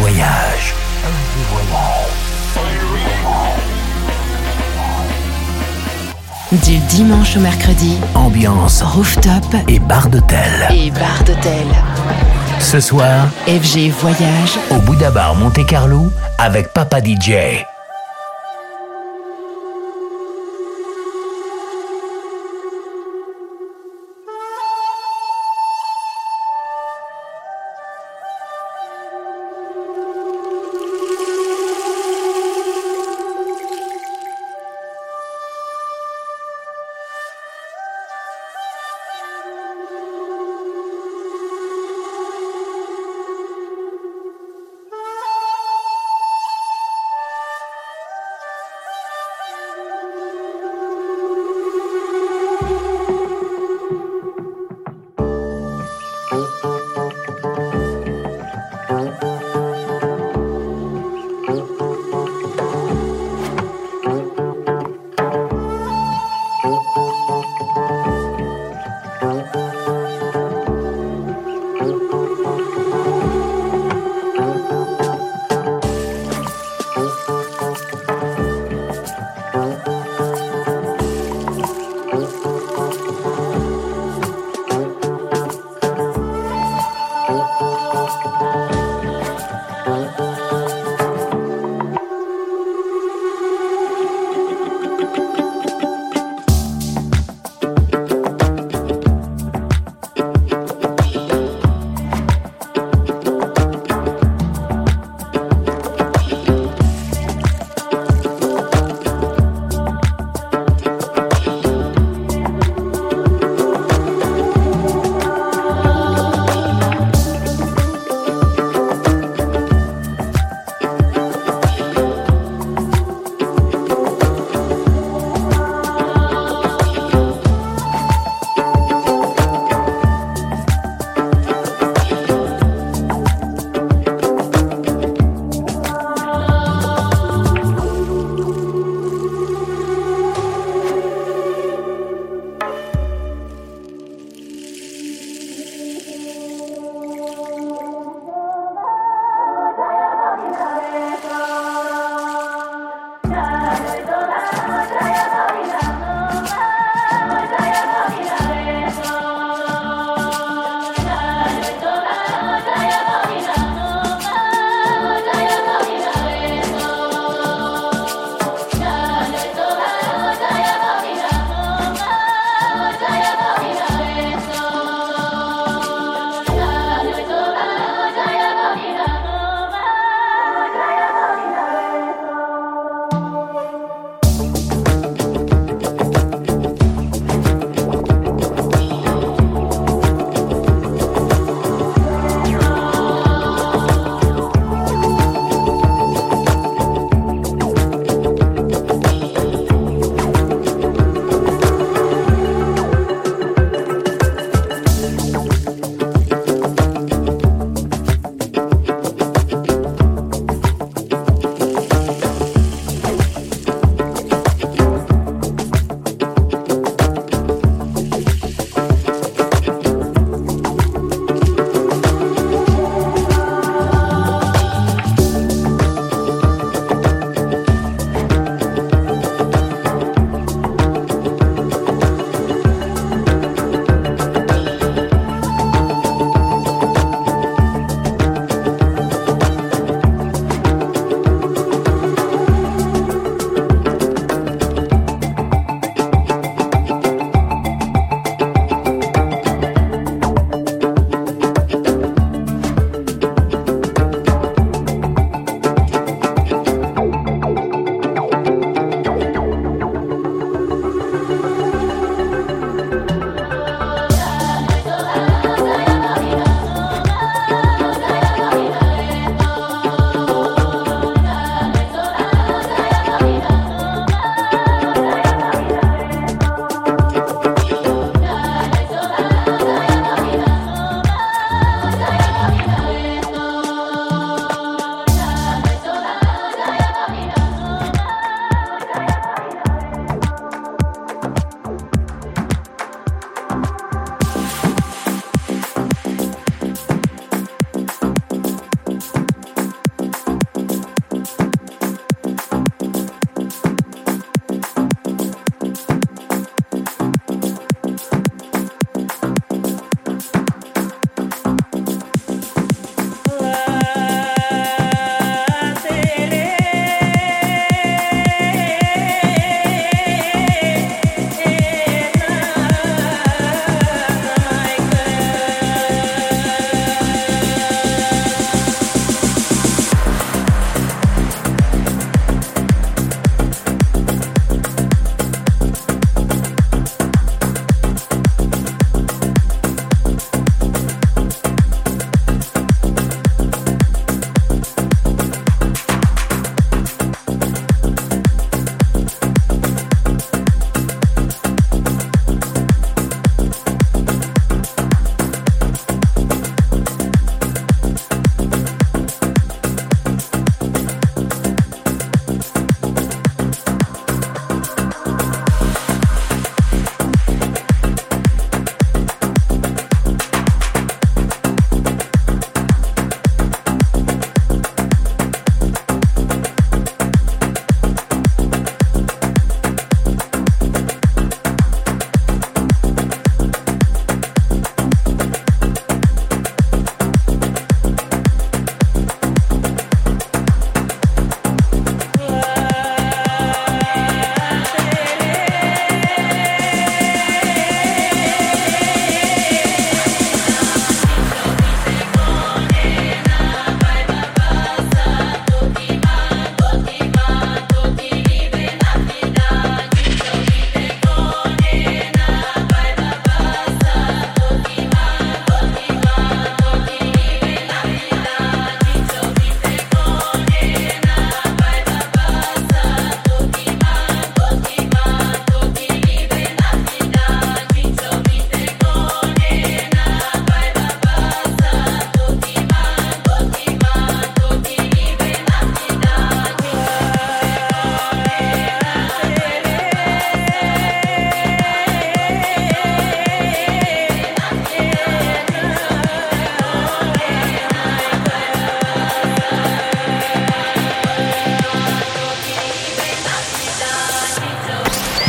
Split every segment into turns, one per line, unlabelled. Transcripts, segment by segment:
voyage.
Du dimanche au mercredi,
Ambiance
rooftop
et bar d'hôtel.
et bar d'hôtel.
Ce soir,
FG Voyage
au Bouddha Bar Monte Carlo avec Papa DJ.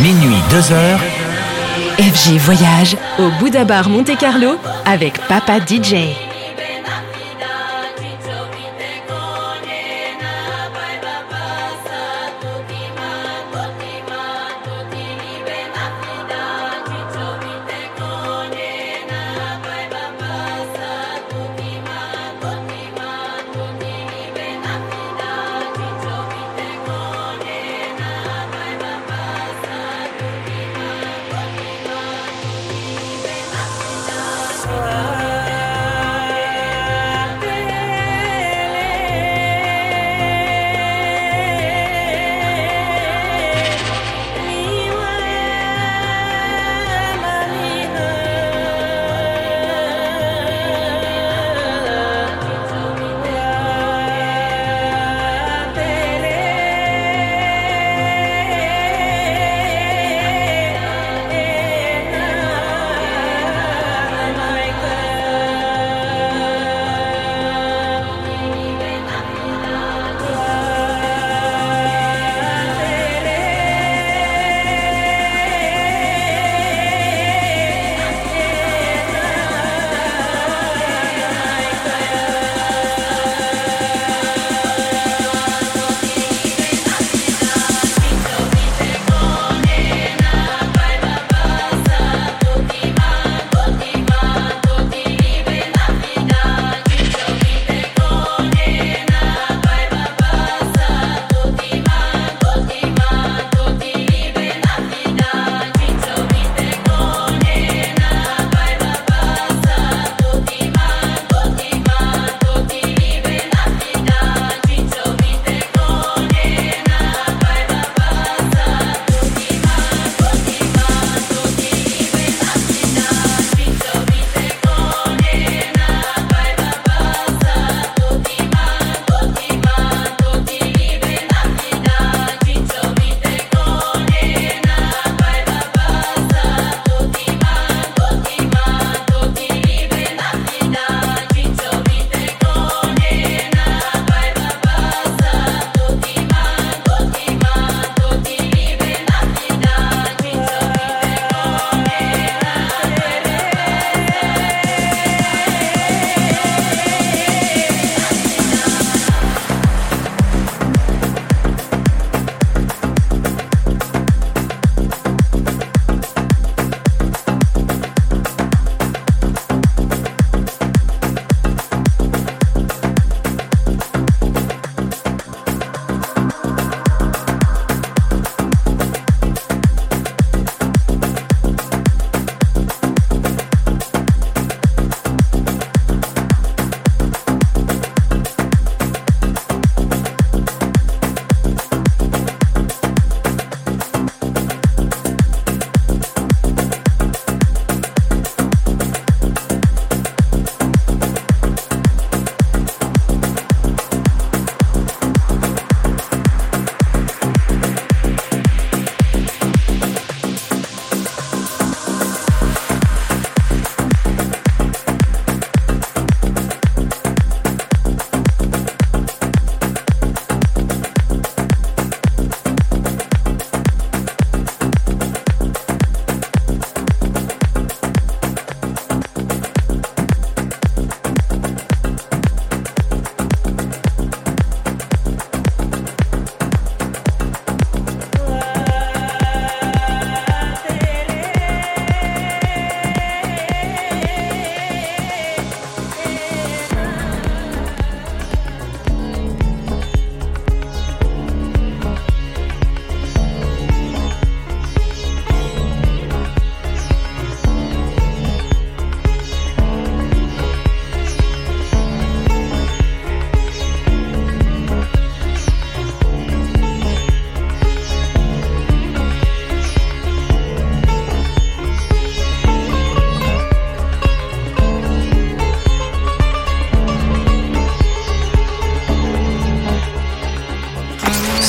Minuit 2 heures.
FG Voyage au Bouddha Bar Monte Carlo avec Papa DJ.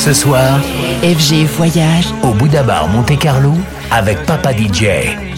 Ce soir,
FG Voyage
au Bouddha Bar Monte Carlo avec Papa DJ.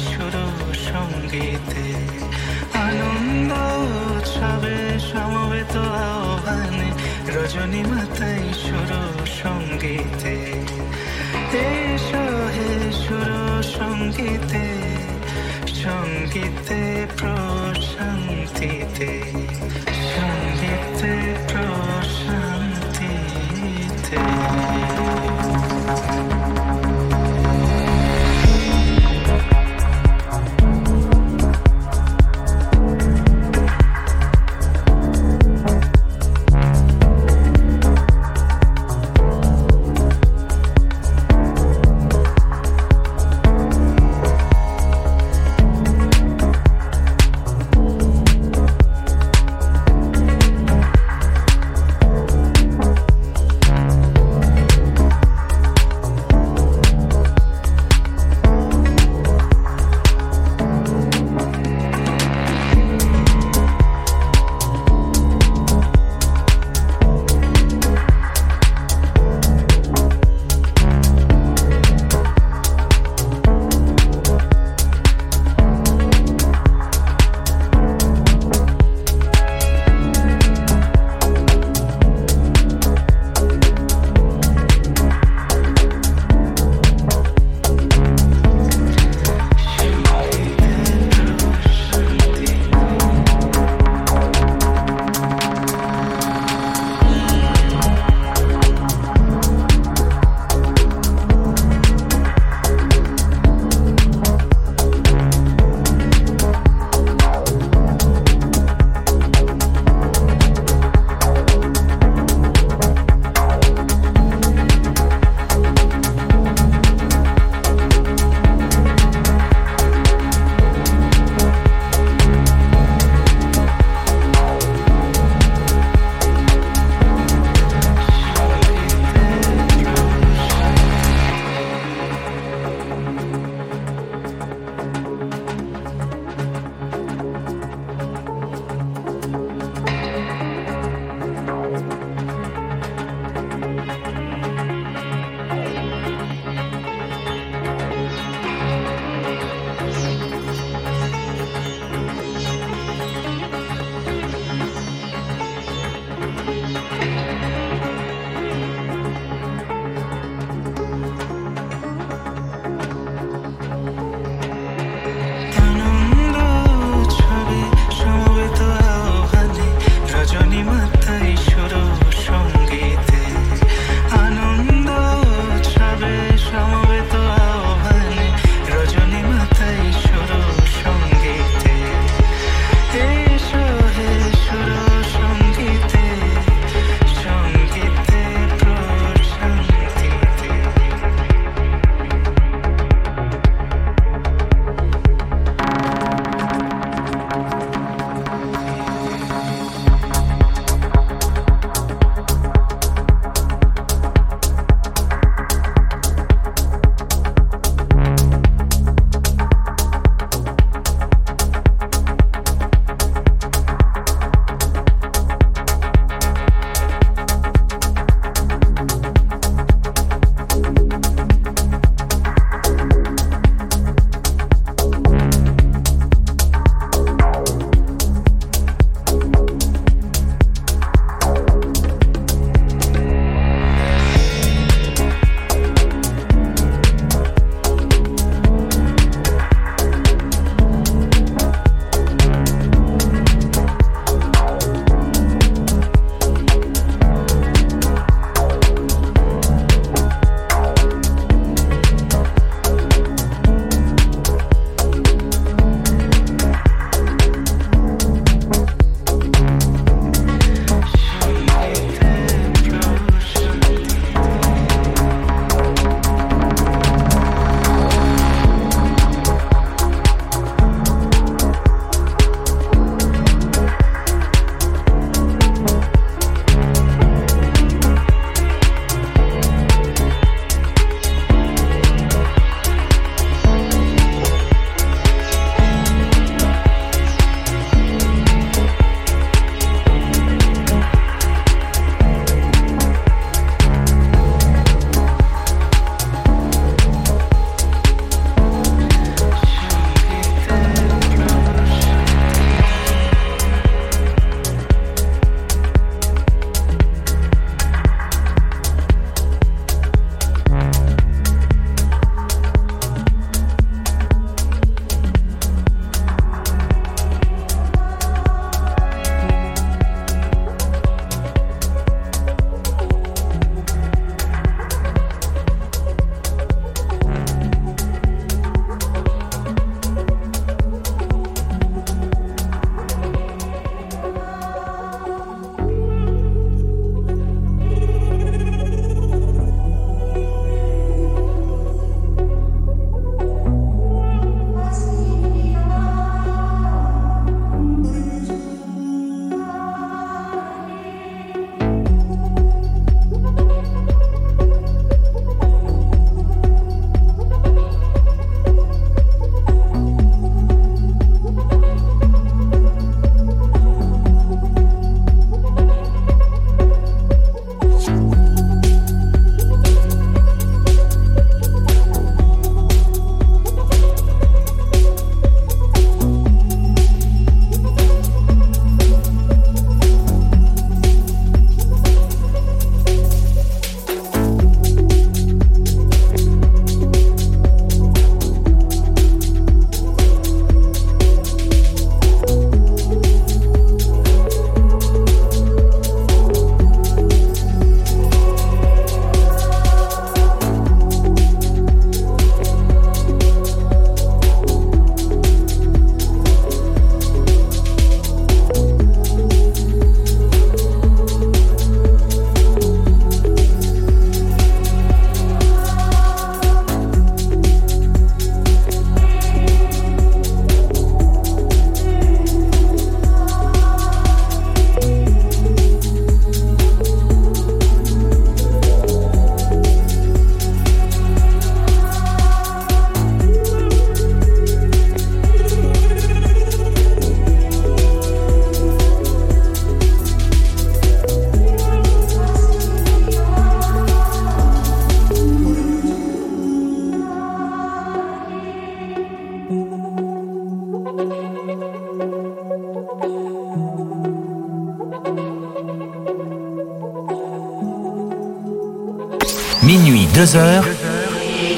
Minuit 2h.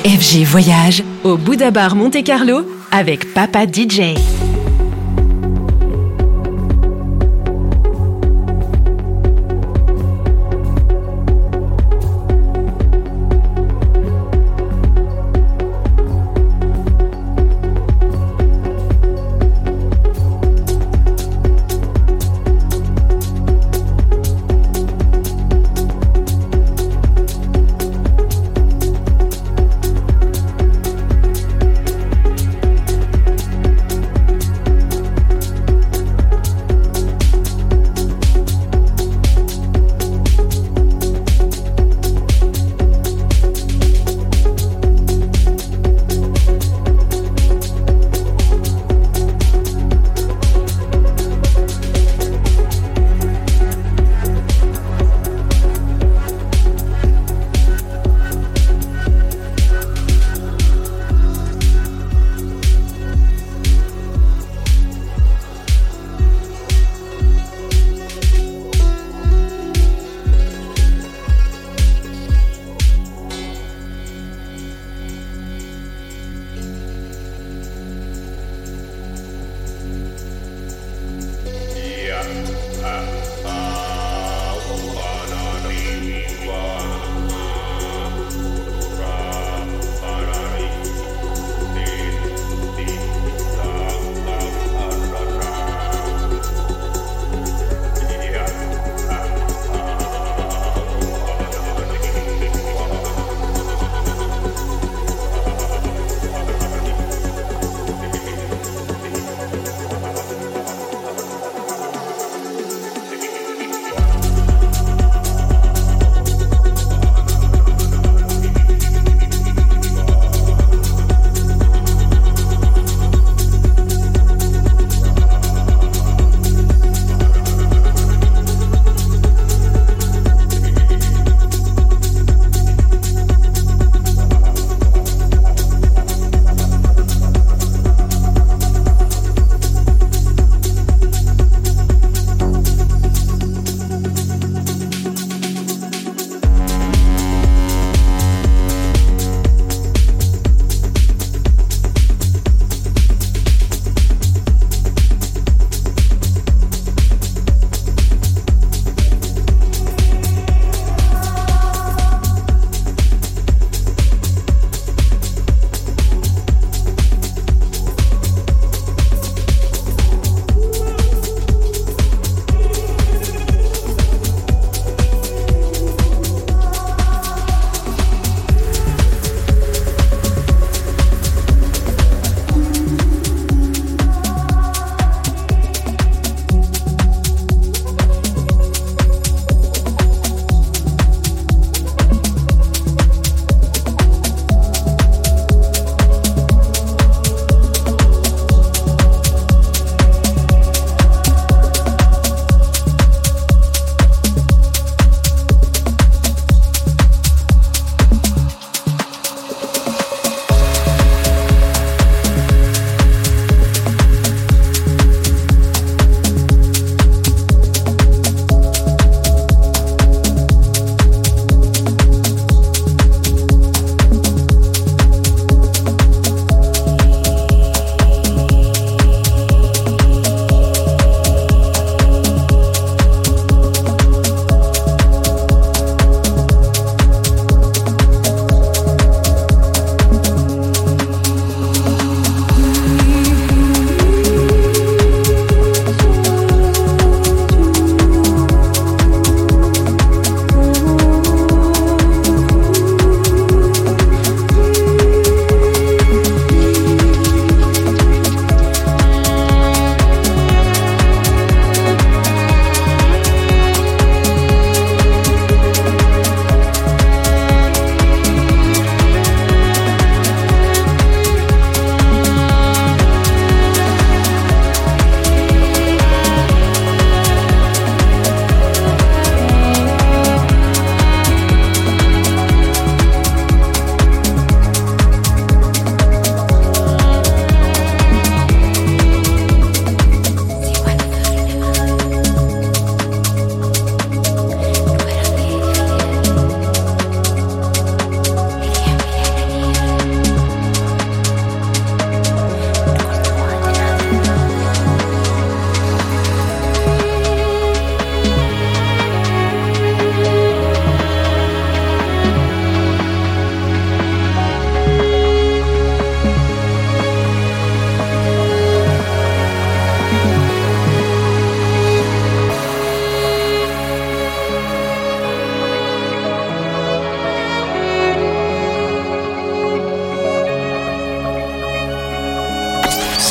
FG Voyage au Bouddha Bar Monte Carlo avec Papa DJ.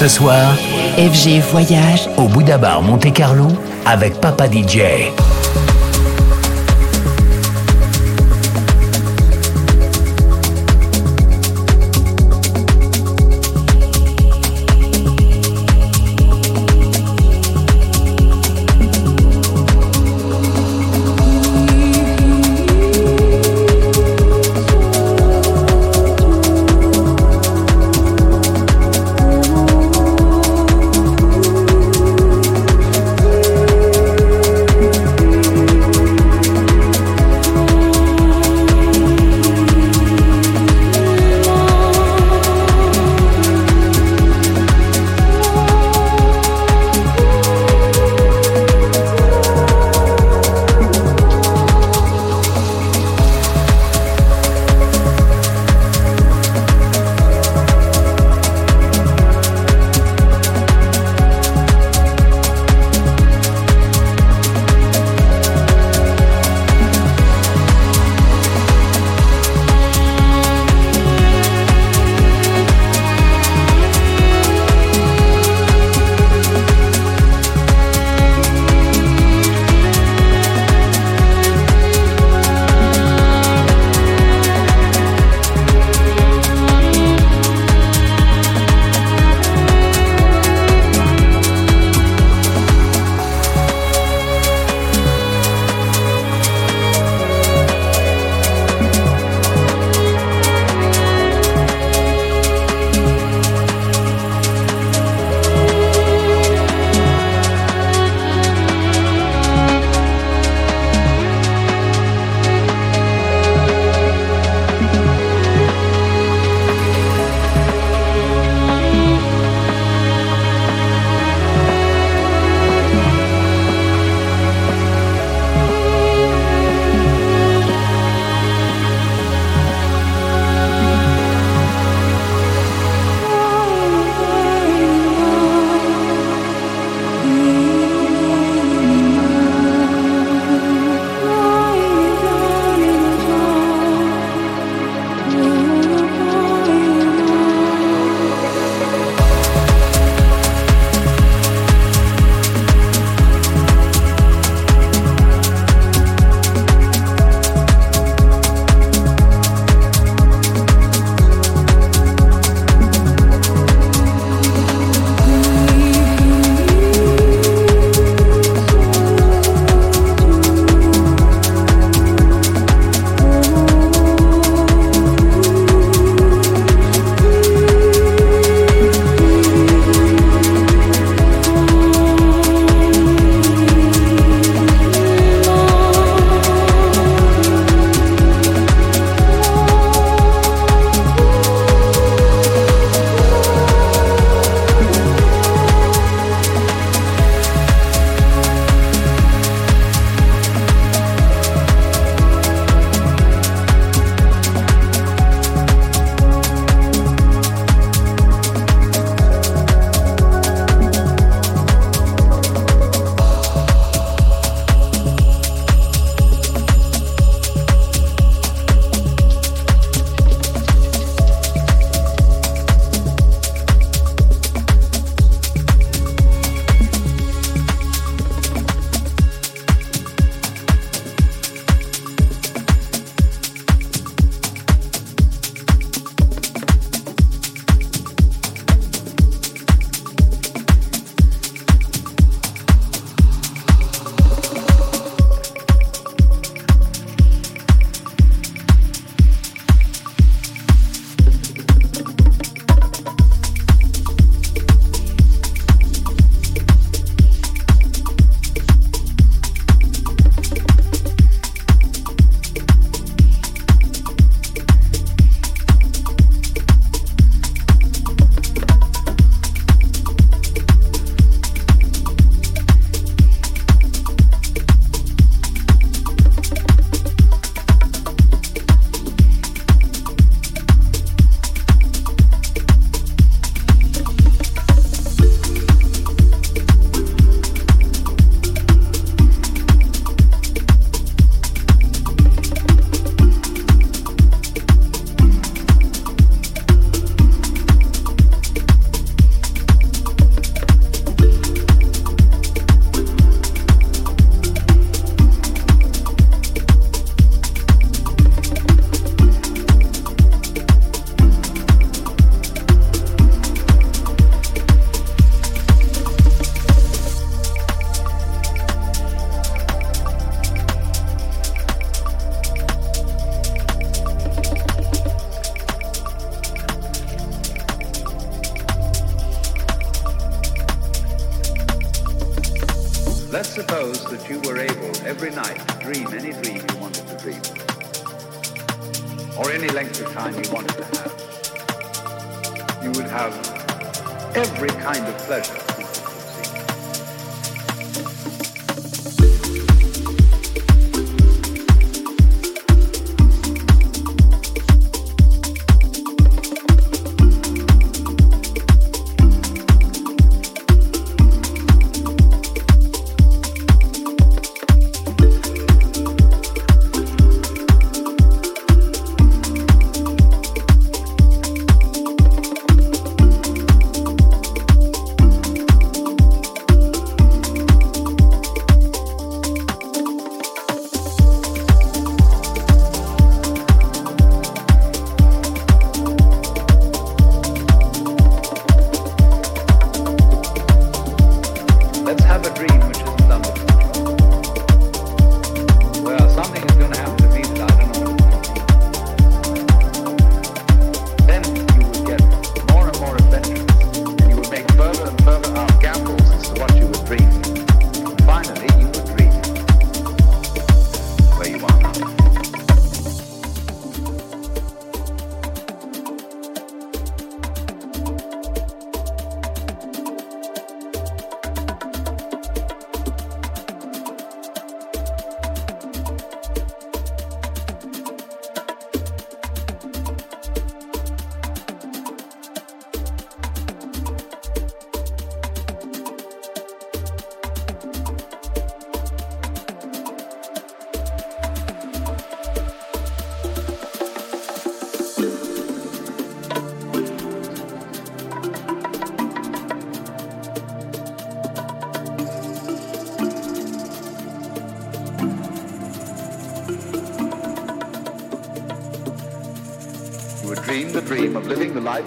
Ce soir,
FG Voyage
au Bouddha Bar Monte Carlo avec Papa DJ.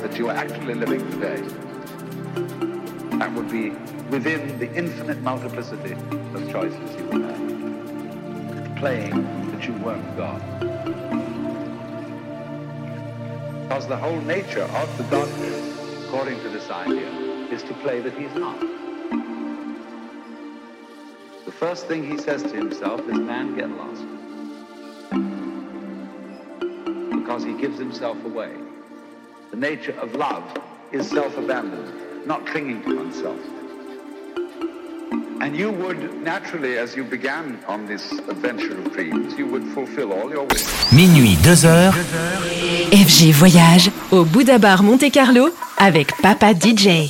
That you are actually living today. That would be within the infinite multiplicity of choices you would have. Playing that you weren't God. Because the whole nature of the Godhead, according to this idea, is to play that he's not. The first thing he says to himself is, man, get lost. Because he gives himself away. The nature of love is self-abandonment, not clinging to oneself. And you would naturally, as you began on this adventure of dreams, you would fulfill all your wishes.
Minuit, 2 heures.
FG Voyage au Bouddha Bar Monte Carlo avec Papa DJ.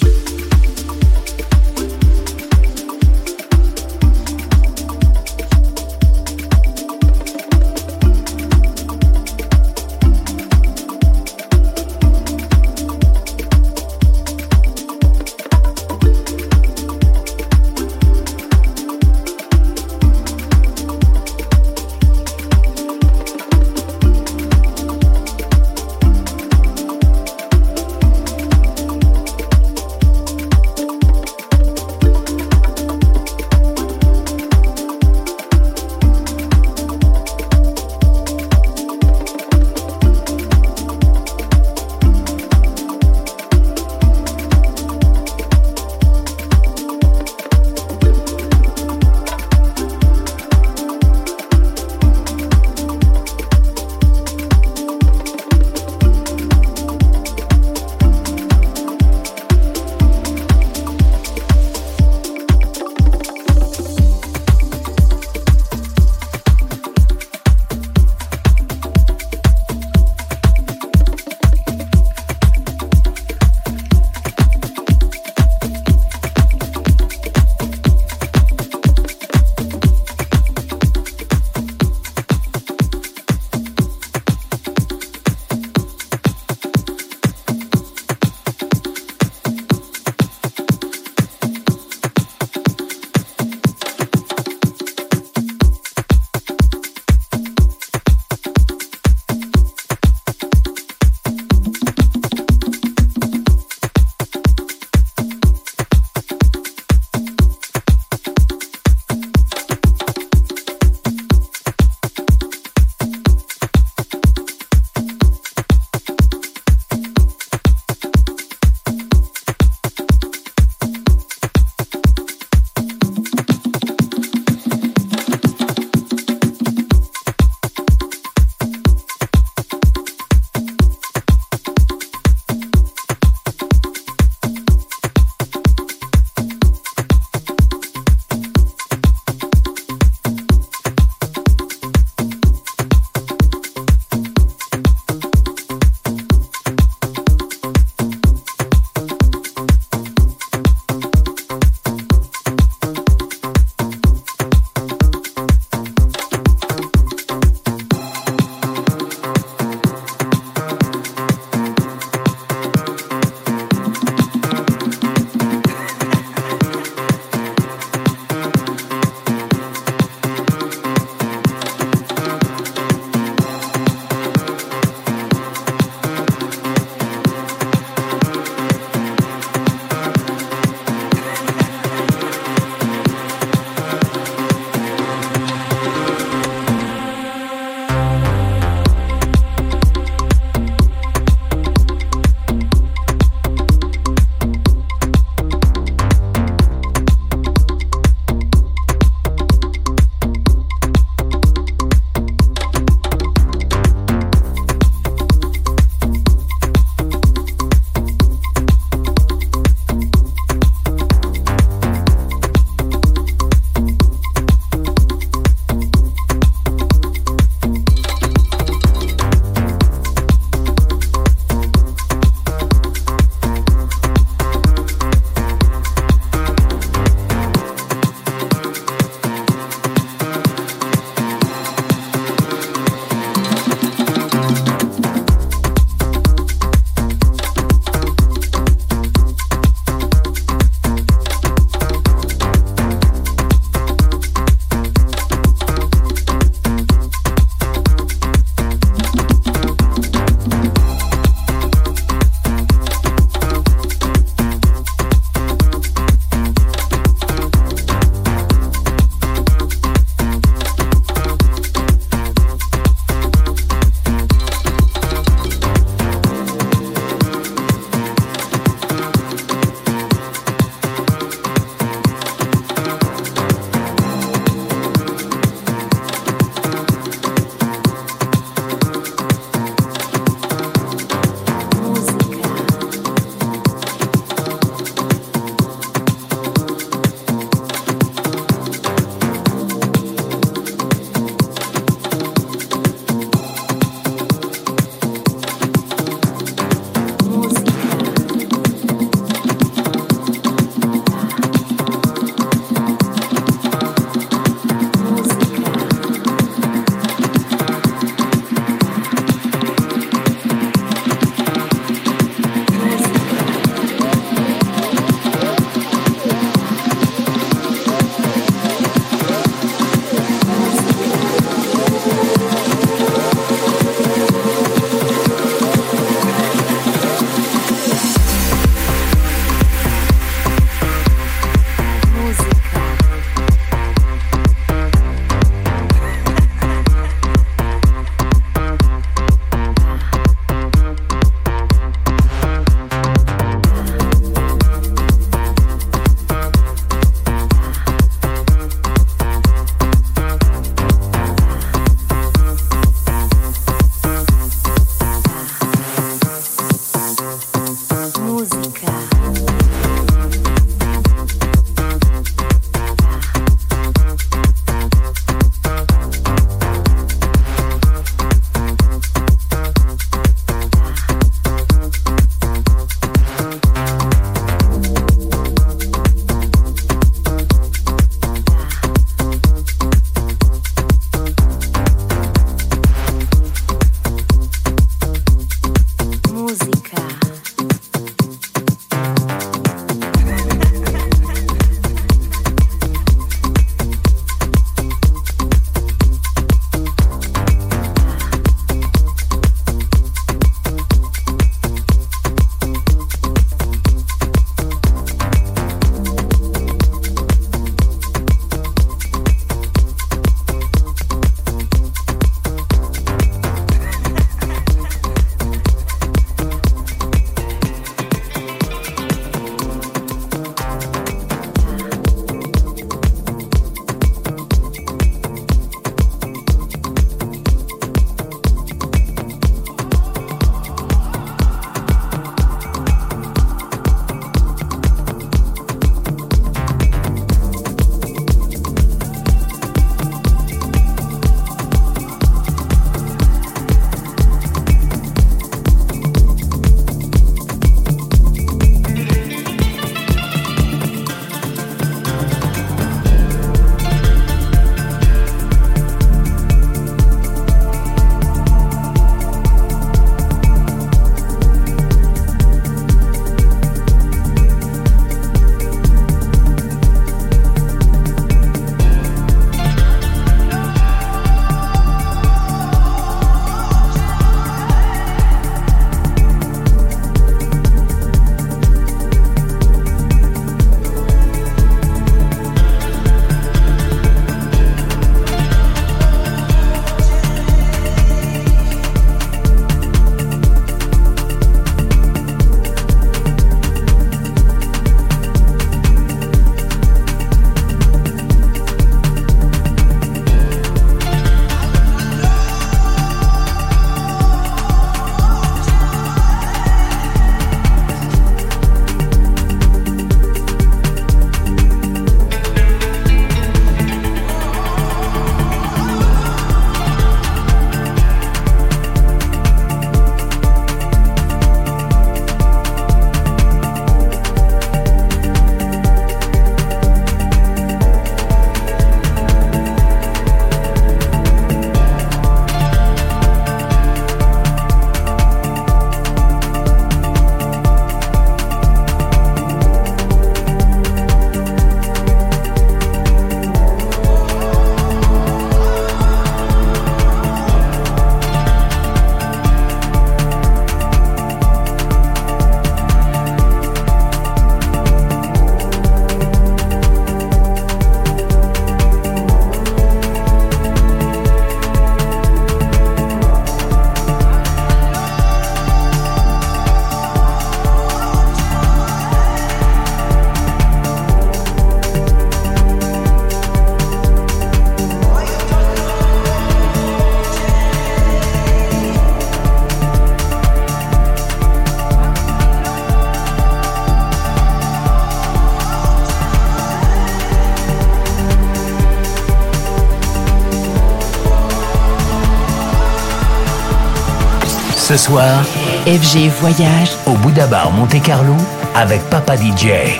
Soir,
FG Voyage
au Bouddha Bar Monte Carlo avec Papa DJ.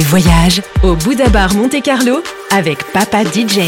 Voyage au Bouddha Bar Monte Carlo avec Papa DJ.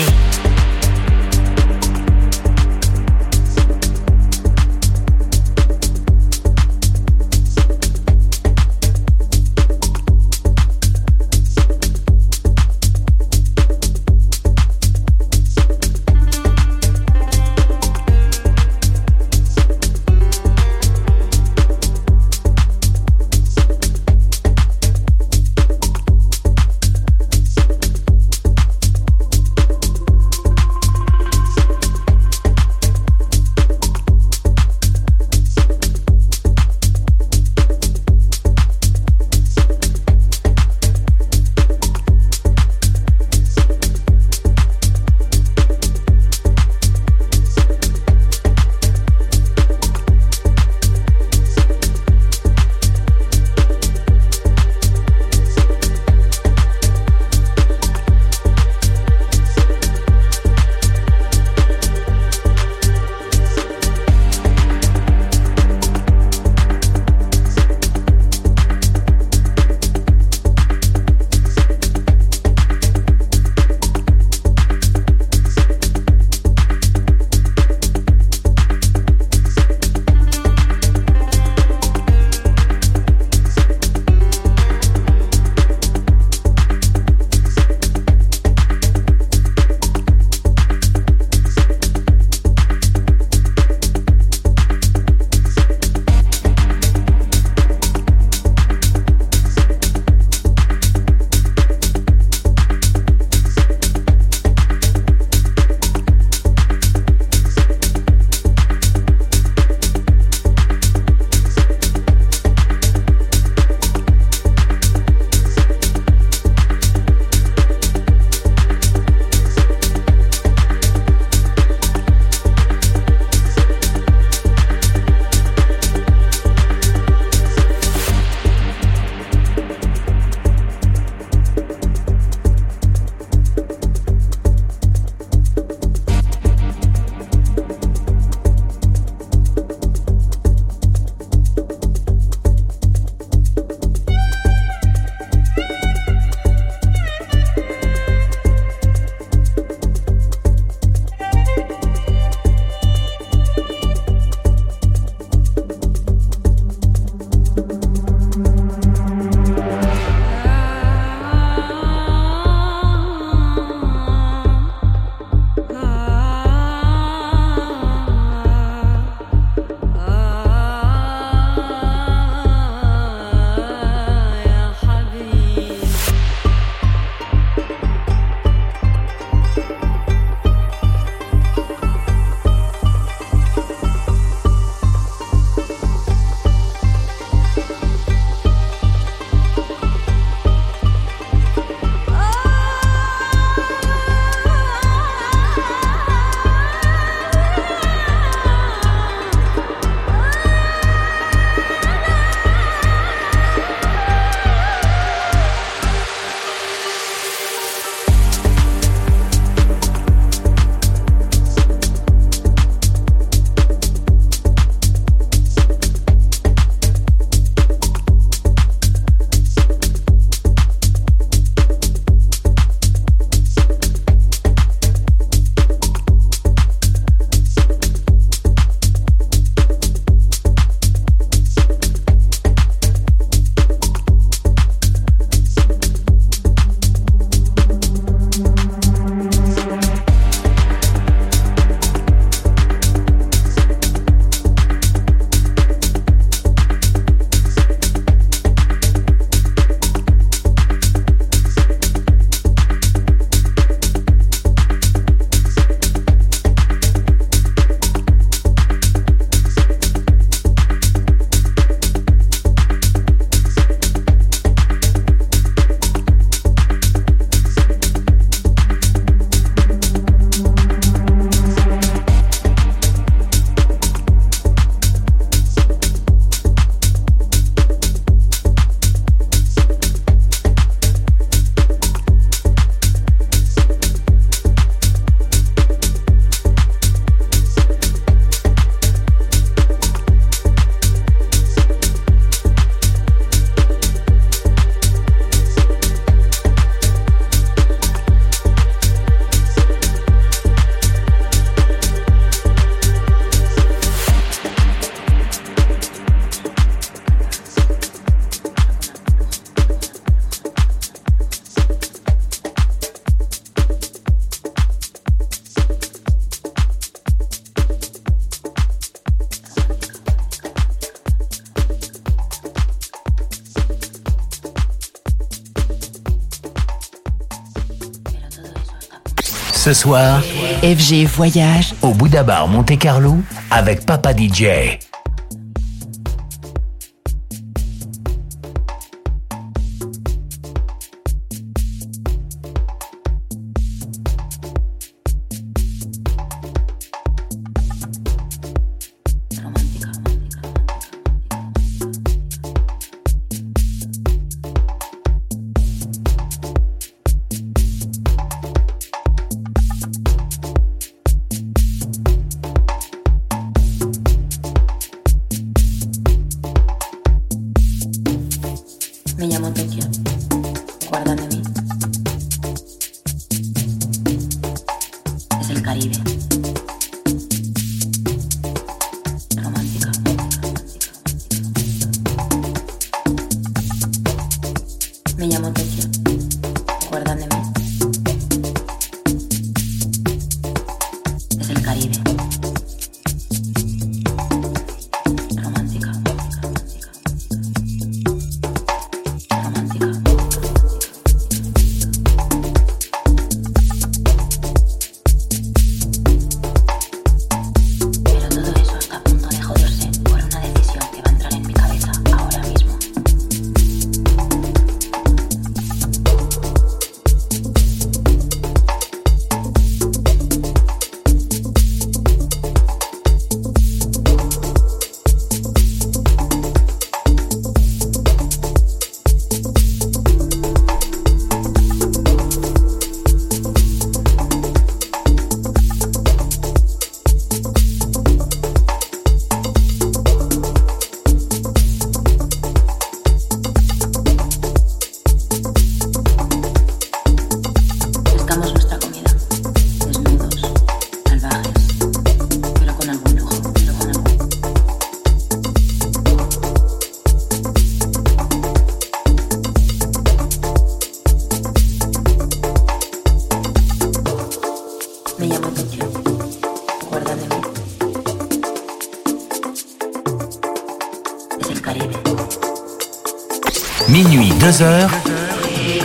Soir,
FG Voyage
au Bouddha Bar Monte Carlo avec Papa DJ.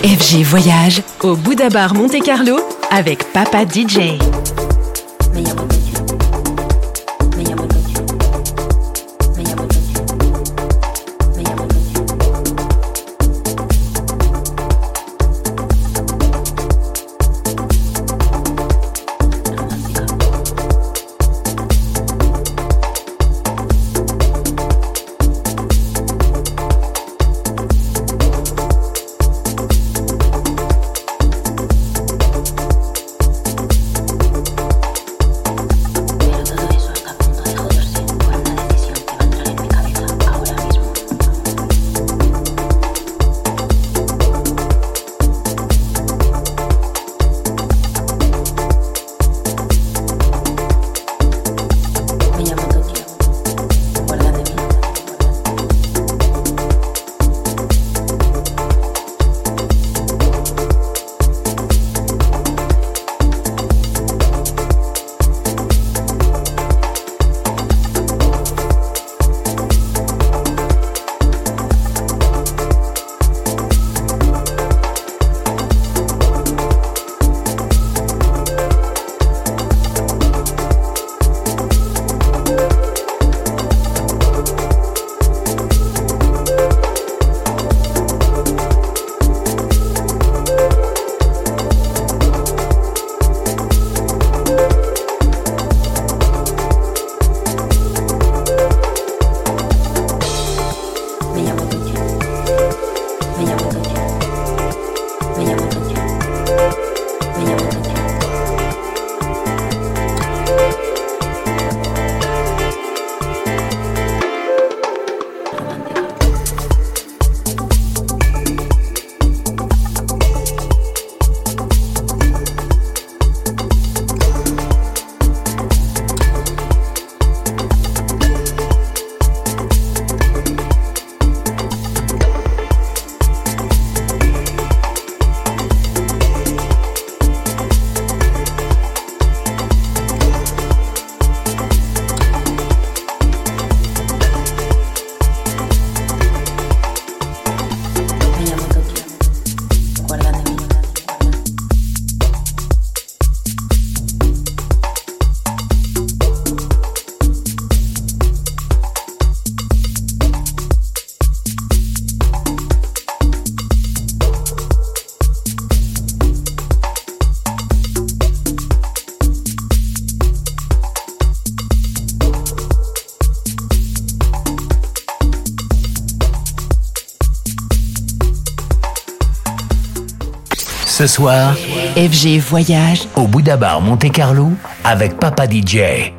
FG Voyage au Bouddha Bar Monte Carlo avec Papa DJ.
Ce soir,
FG Voyage
au Bouddha Bar Monte Carlo avec Papa DJ.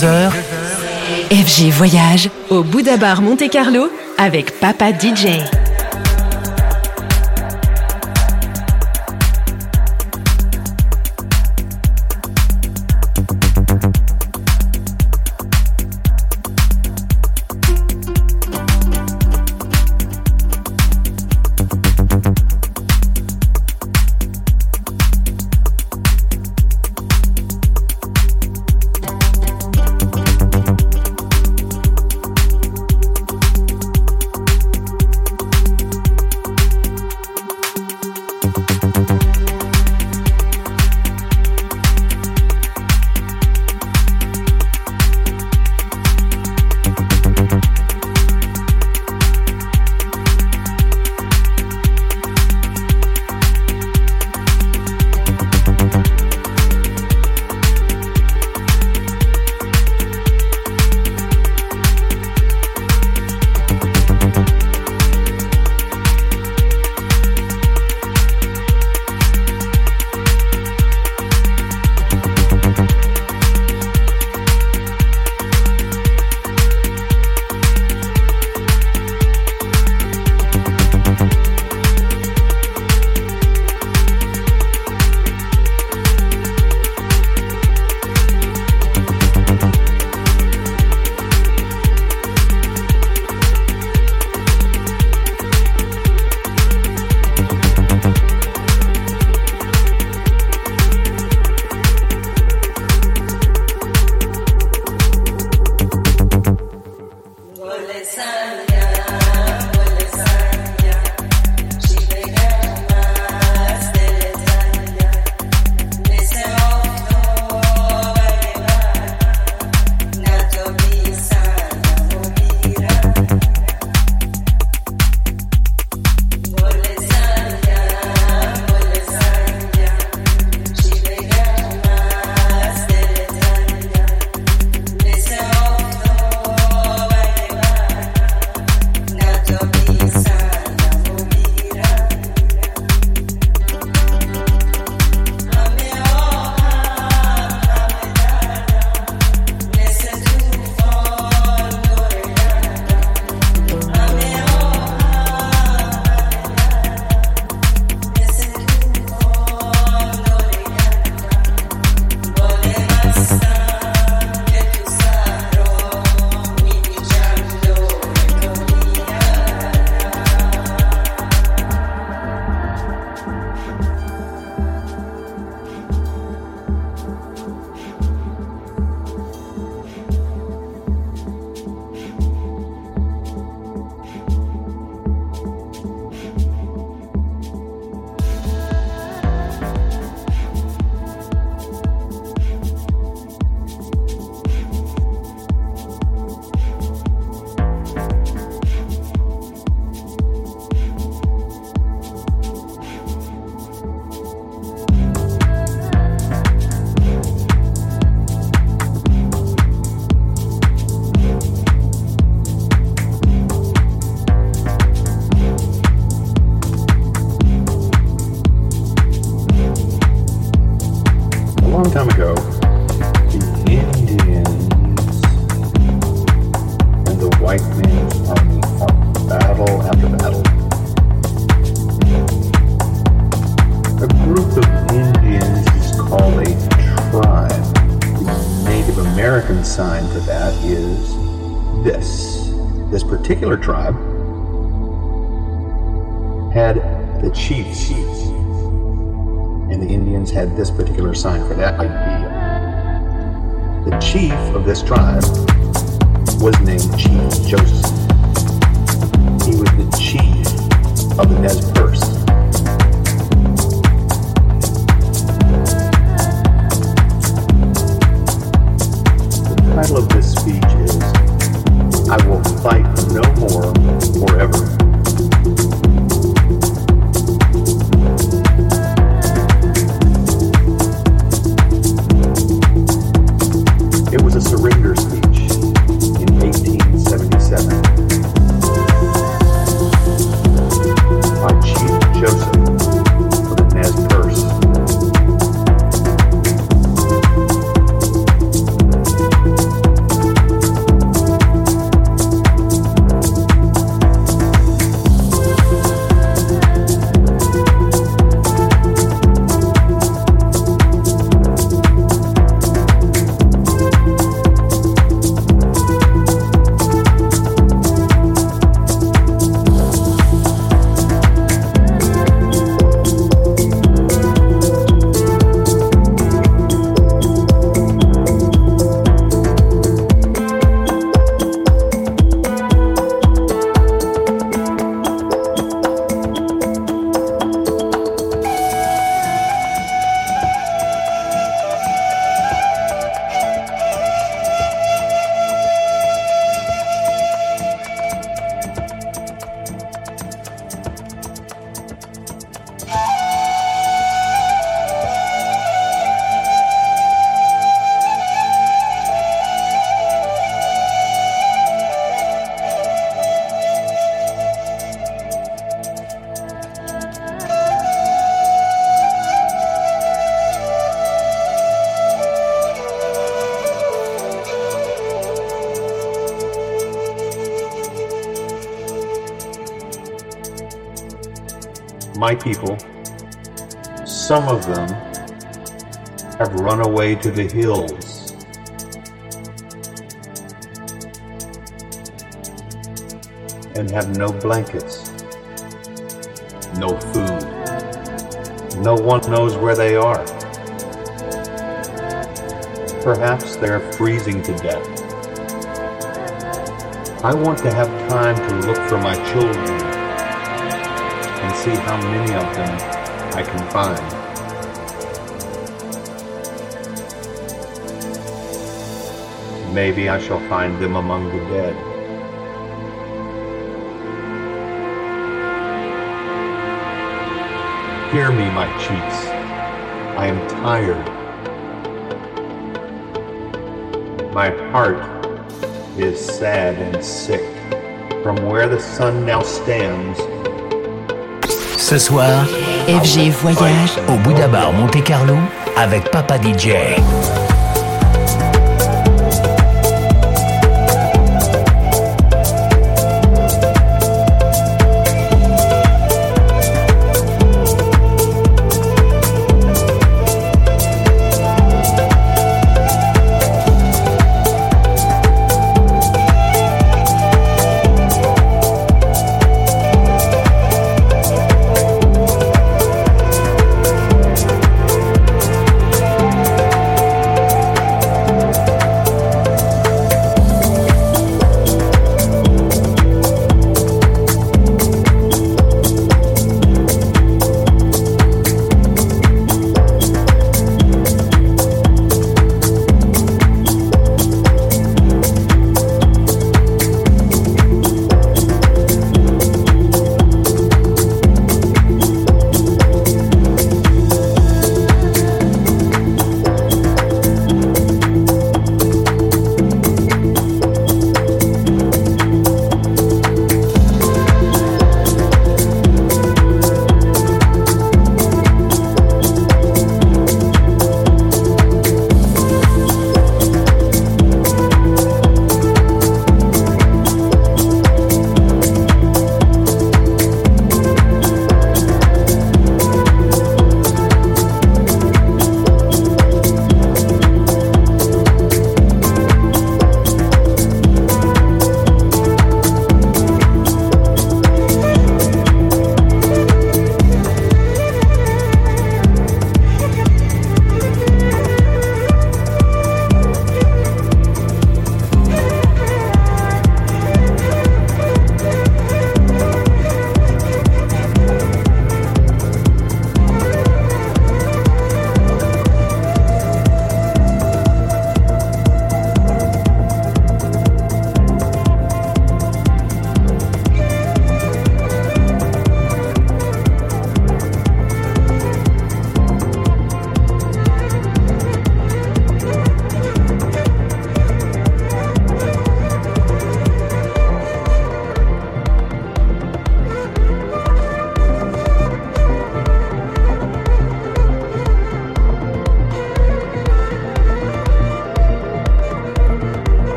FG Voyage au Bouddha Bar Monte Carlo avec Papa DJ. My people, some of them have run away to the hills. And have no blankets, no food. No one knows where they are. Perhaps they're freezing to death. I want to have time to look for my children and see how many of them I can find. Maybe I shall find them among the dead. Hear me, my chiefs. I am tired. My heart is sad and sick. From where the sun now stands,
Ce soir,
FG Voyage
au Bouddha Bar Monte Carlo avec Papa DJ.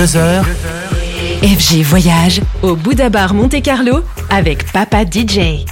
Minuit 2h.
FG Voyage au Bouddha Bar Monte Carlo avec Papa DJ.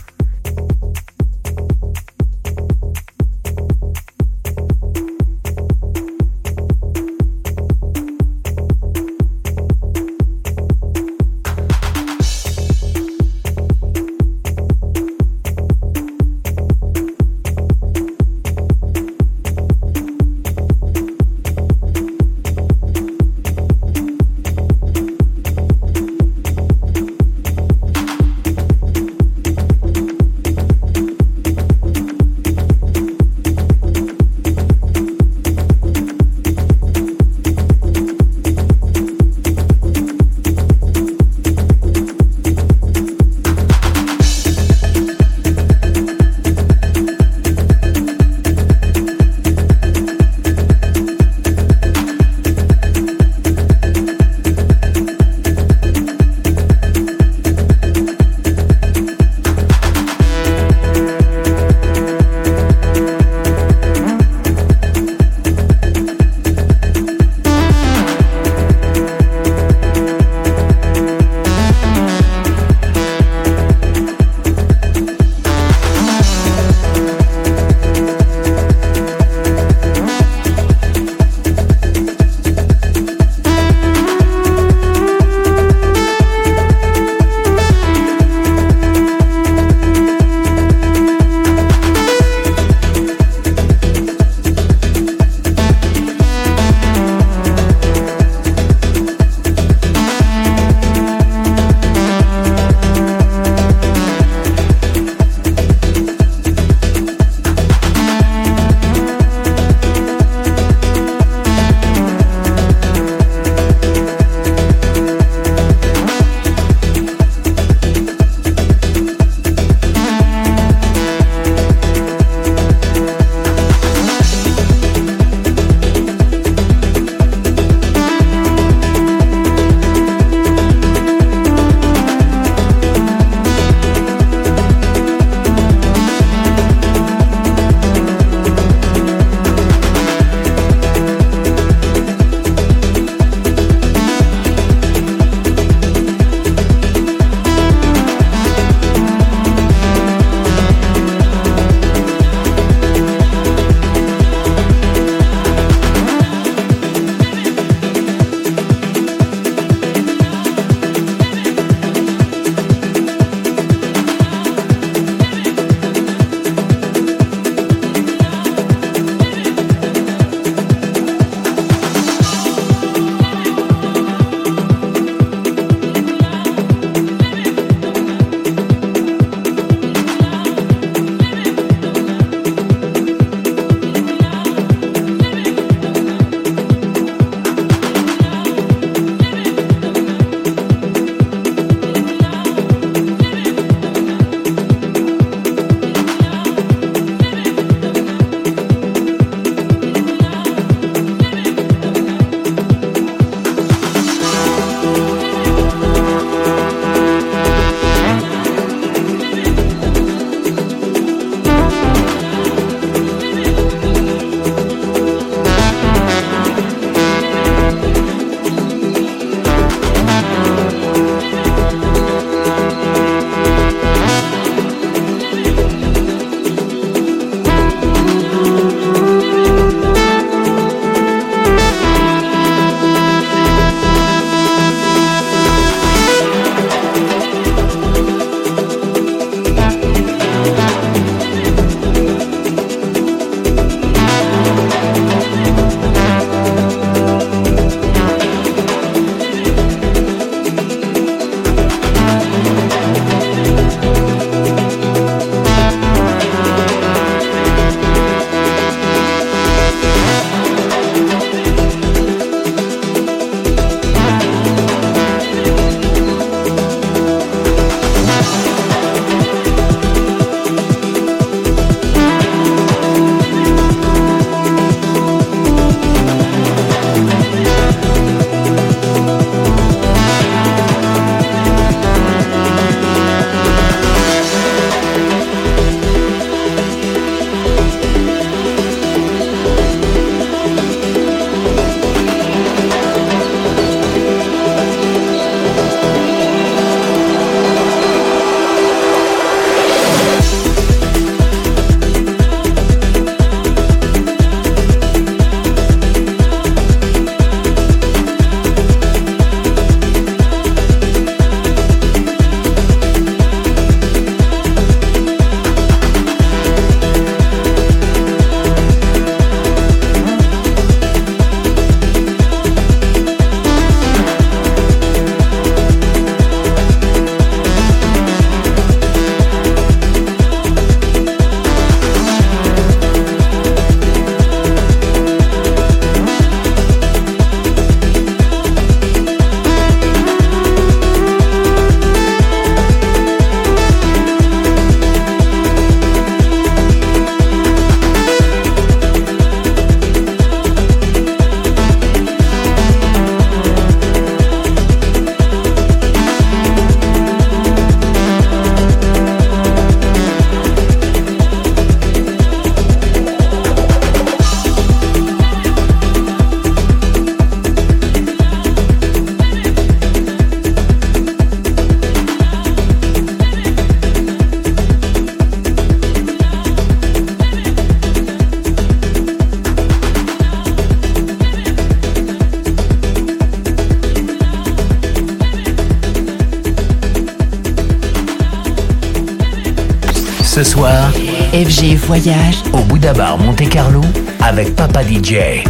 FG Voyage
au Bouddha Bar Monte Carlo avec Papa DJ.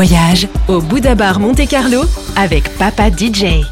Voyage au Bouddha Bar Monte Carlo avec Papa DJ.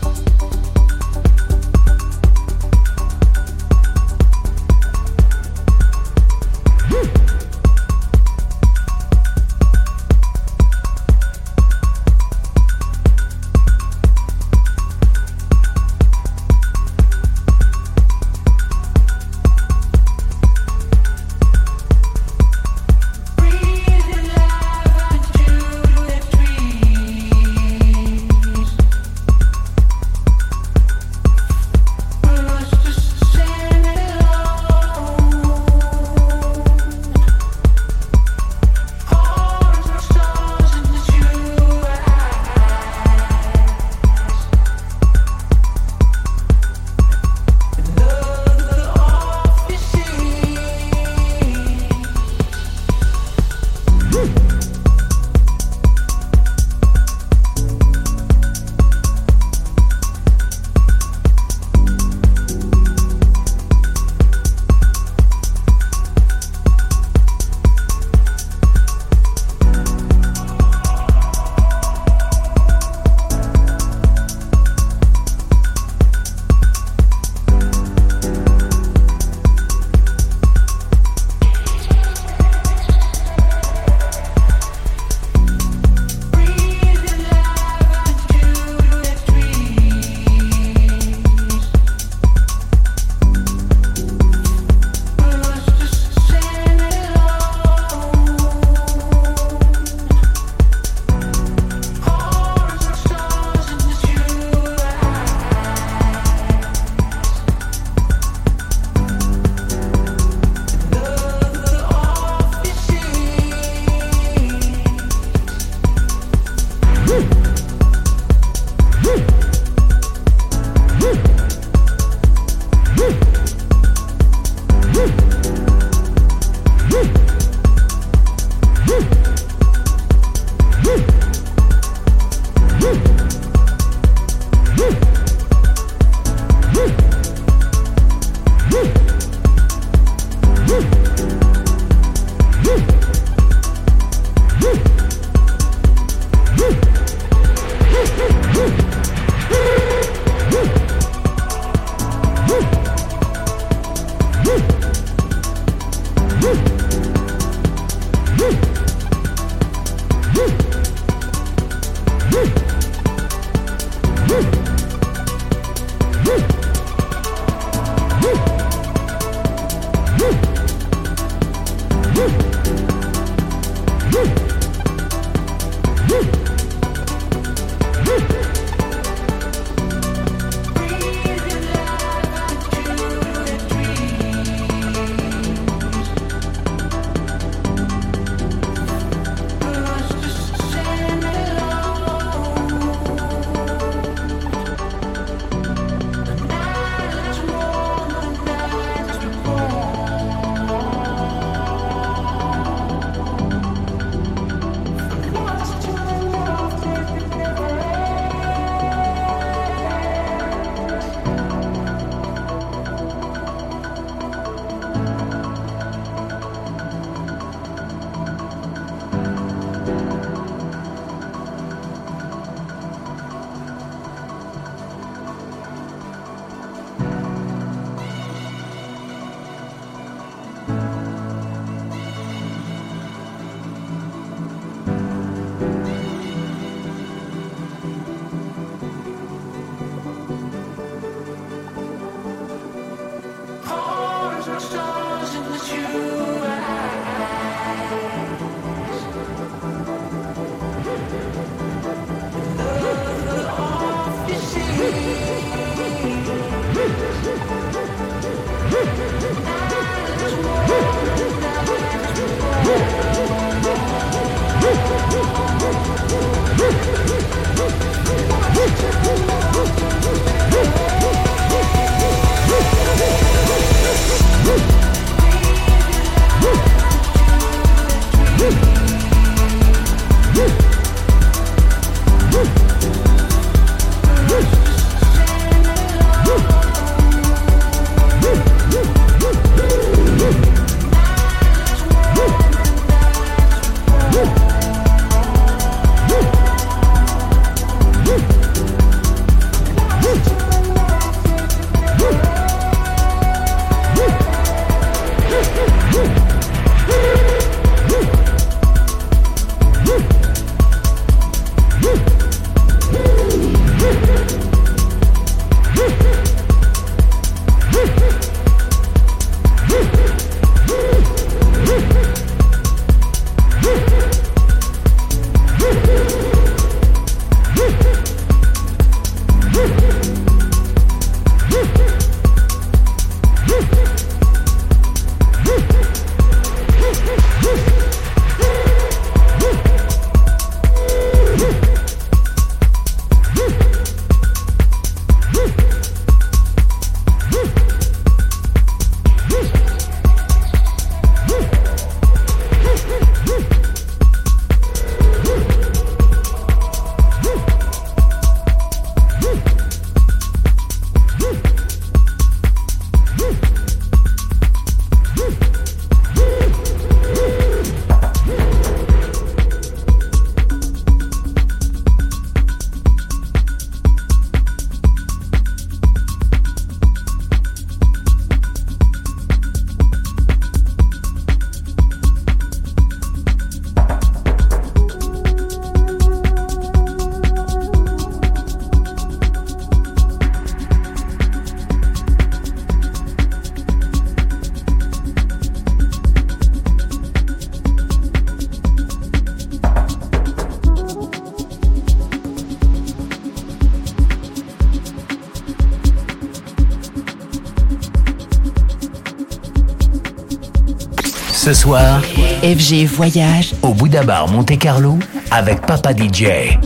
FG Voyage
au Bouddha Bar Monte Carlo avec Papa DJ.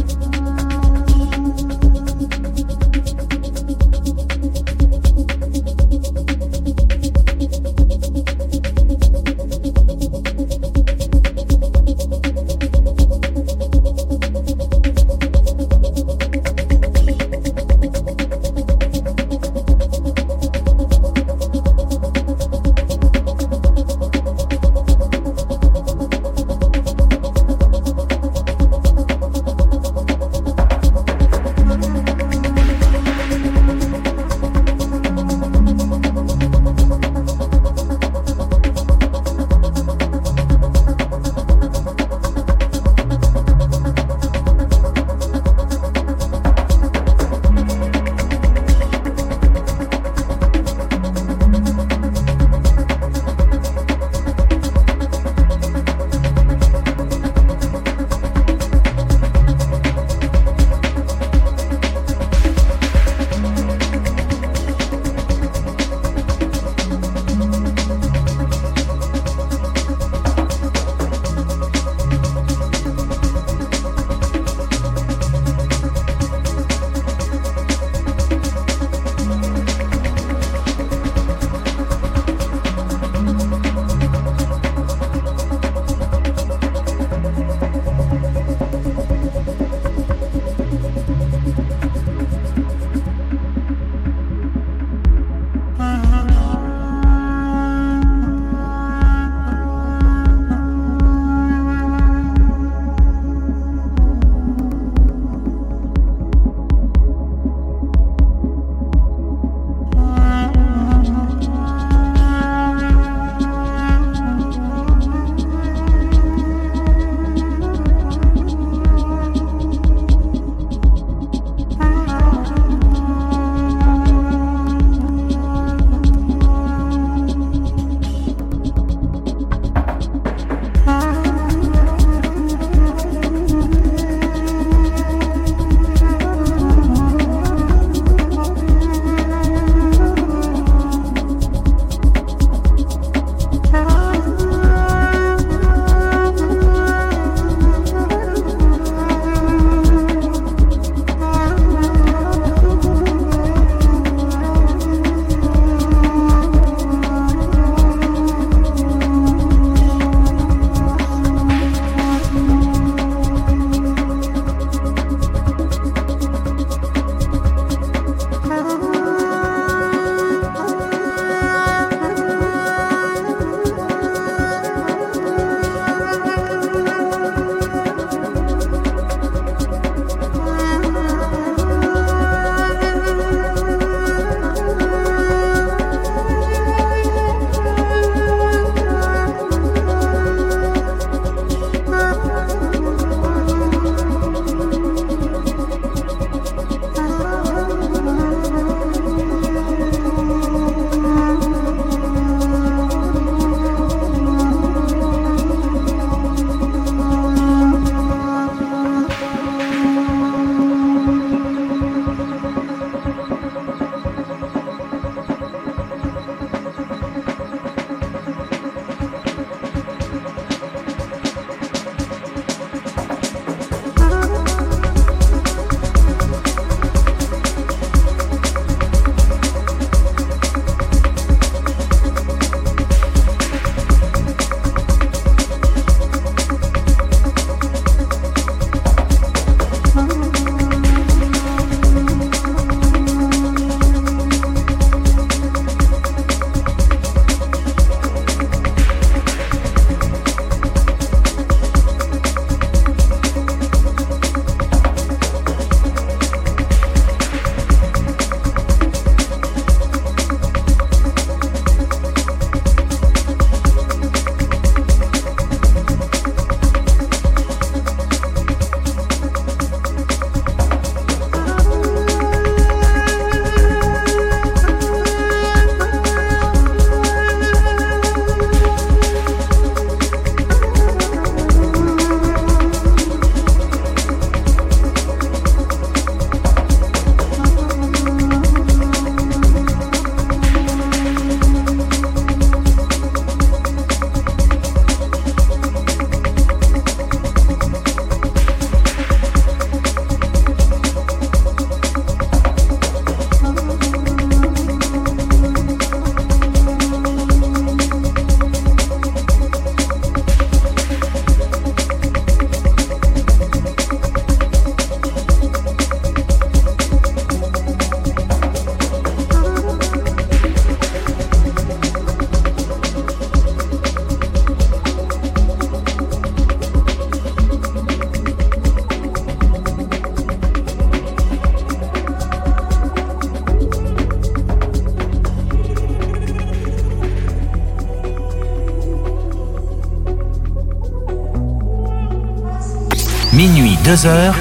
Deux heures.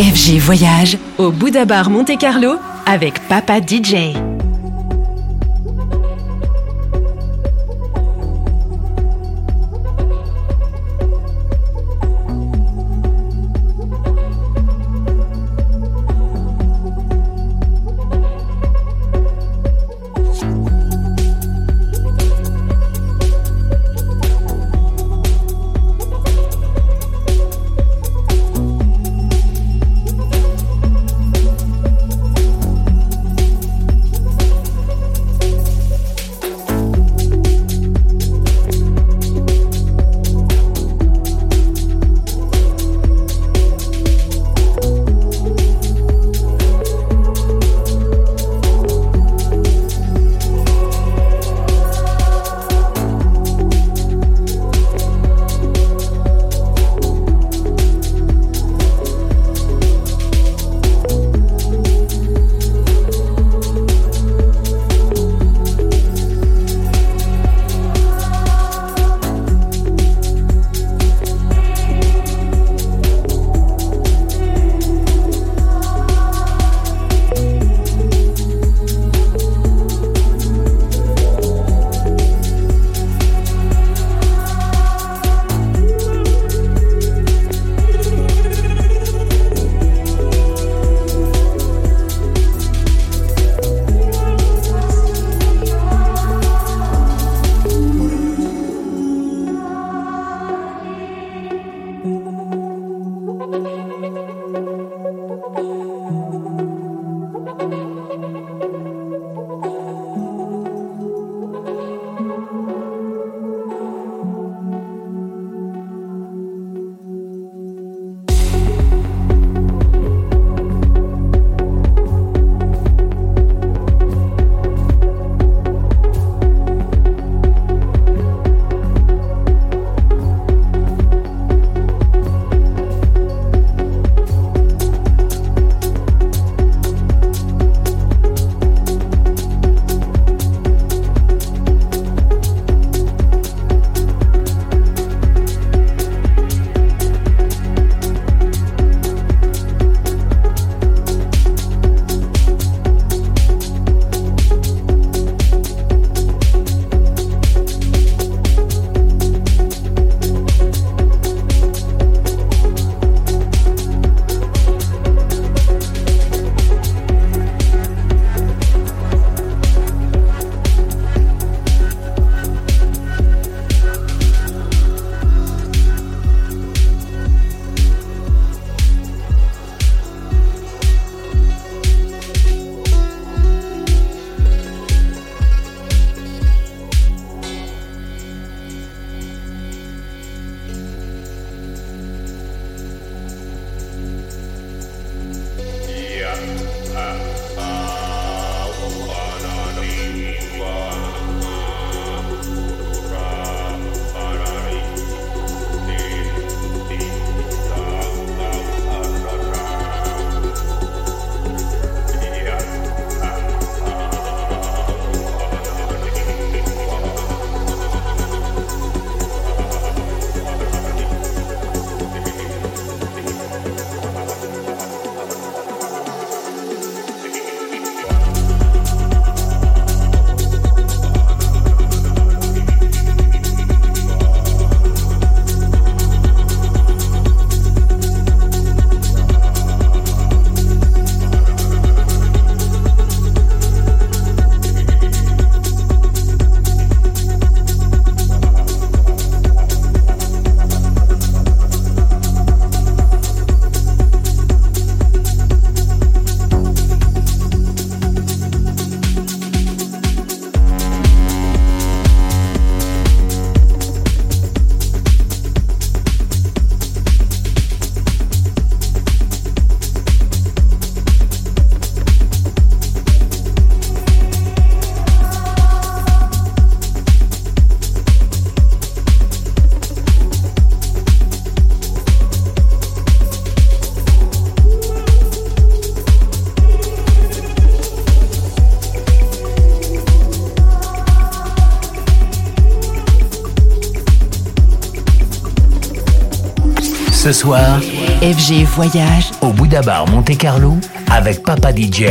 FG Voyage au Bouddha Bar Monte Carlo avec Papa DJ.
Ce soir,
FG Voyage
au Bouddha Bar Monte Carlo avec Papa DJ.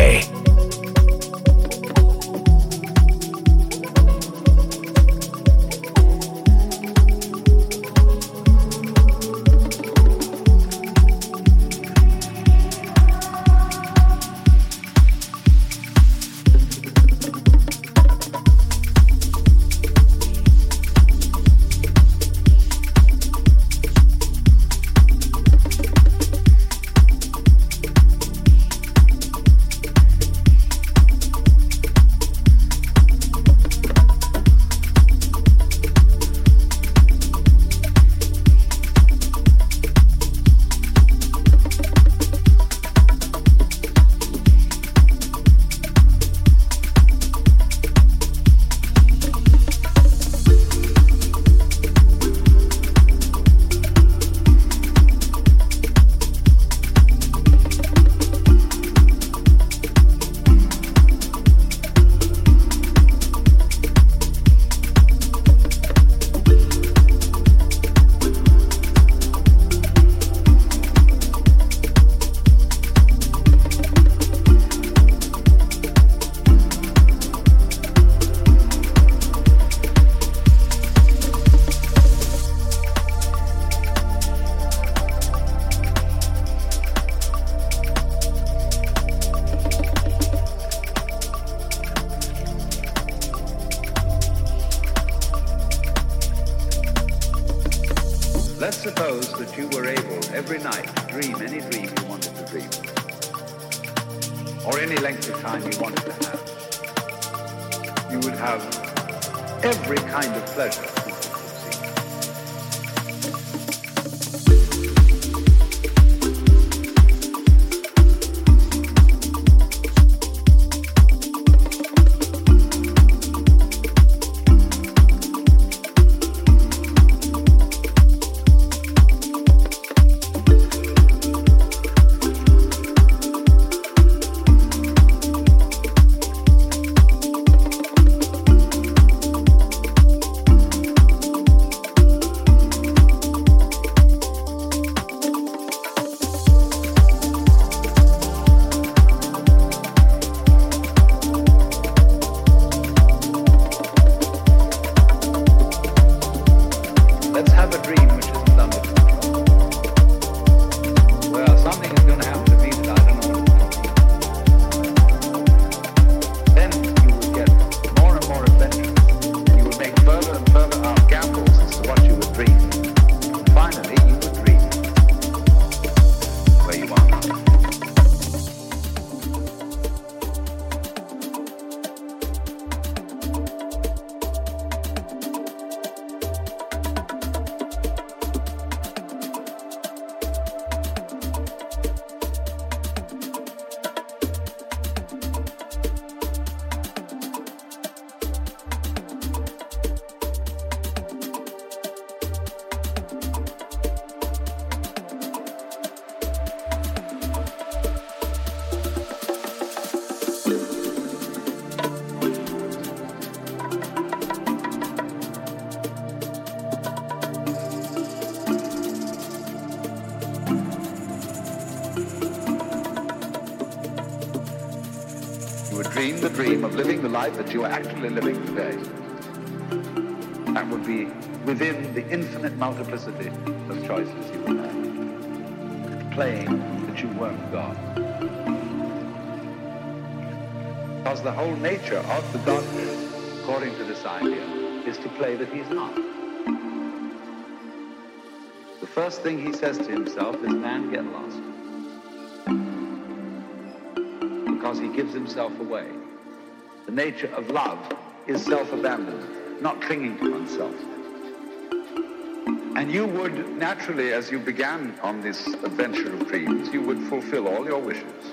You are actually living today. That would be within the infinite multiplicity of choices you would have. Playing that you weren't God. Because the whole nature of the Godhead, according to this idea, is to play that he's not. The first thing he says to himself is, man, get lost. Because he gives himself away. Nature of love is self-abandonment, not clinging to oneself. And you would naturally, as you began on this adventure of dreams, you would fulfill all your wishes